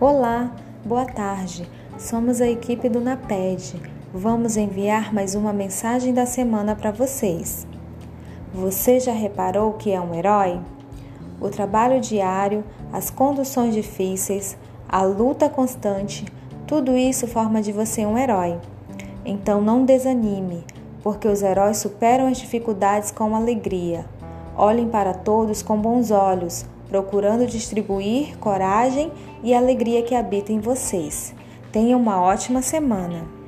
Olá, boa tarde. Somos a equipe do NAPED. Vamos enviar mais uma mensagem da semana para vocês. Você já reparou que é um herói? O trabalho diário, as conduções difíceis, a luta constante, tudo isso forma de você um herói. Então não desanime, porque os heróis superam as dificuldades com alegria. Olhem para todos com bons olhos, procurando distribuir coragem e alegria que habita em vocês. Tenham uma ótima semana!